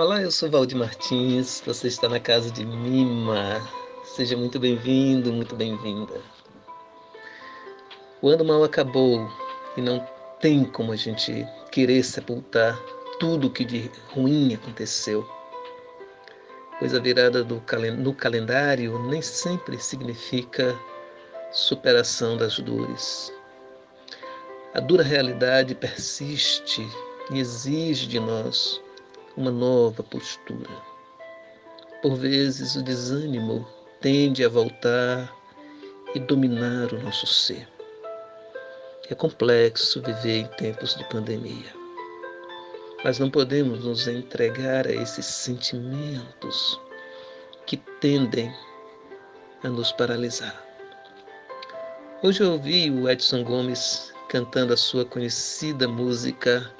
Olá, eu sou Valdir Martins, você está na casa de Mima. Seja muito bem-vindo, muito bem-vinda. O ano mal acabou e não tem como a gente querer sepultar tudo o que de ruim aconteceu. Pois a virada calen no calendário nem sempre significa superação das dores. A dura realidade persiste e exige de nós uma nova postura. Por vezes o desânimo tende a voltar e dominar o nosso ser. É complexo viver em tempos de pandemia. Mas não podemos nos entregar a esses sentimentos que tendem a nos paralisar. Hoje eu ouvi o Edson Gomes cantando a sua conhecida música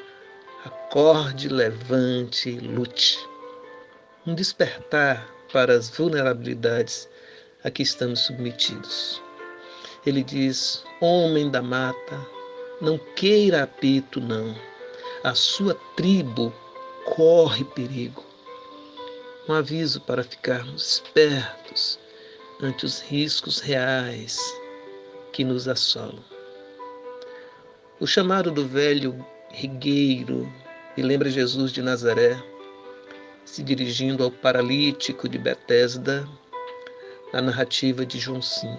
Acorde, Levante, Lute. Um despertar para as vulnerabilidades a que estamos submetidos. Ele diz: Homem da mata, não queira apito, não. A sua tribo corre perigo. Um aviso para ficarmos espertos ante os riscos reais que nos assolam. O chamado do velho rigueiro me lembra Jesus de Nazaré, se dirigindo ao paralítico de Betesda, na narrativa de João 5.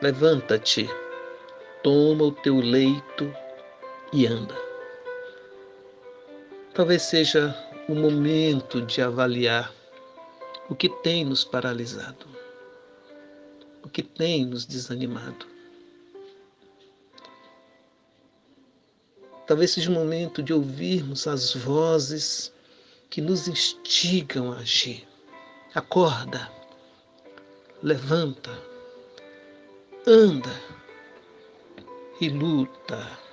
Levanta-te, toma o teu leito e anda. Talvez seja o momento de avaliar o que tem nos paralisado, o que tem nos desanimado. Talvez seja o momento de ouvirmos as vozes que nos instigam a agir. Acorda, levanta, anda e luta.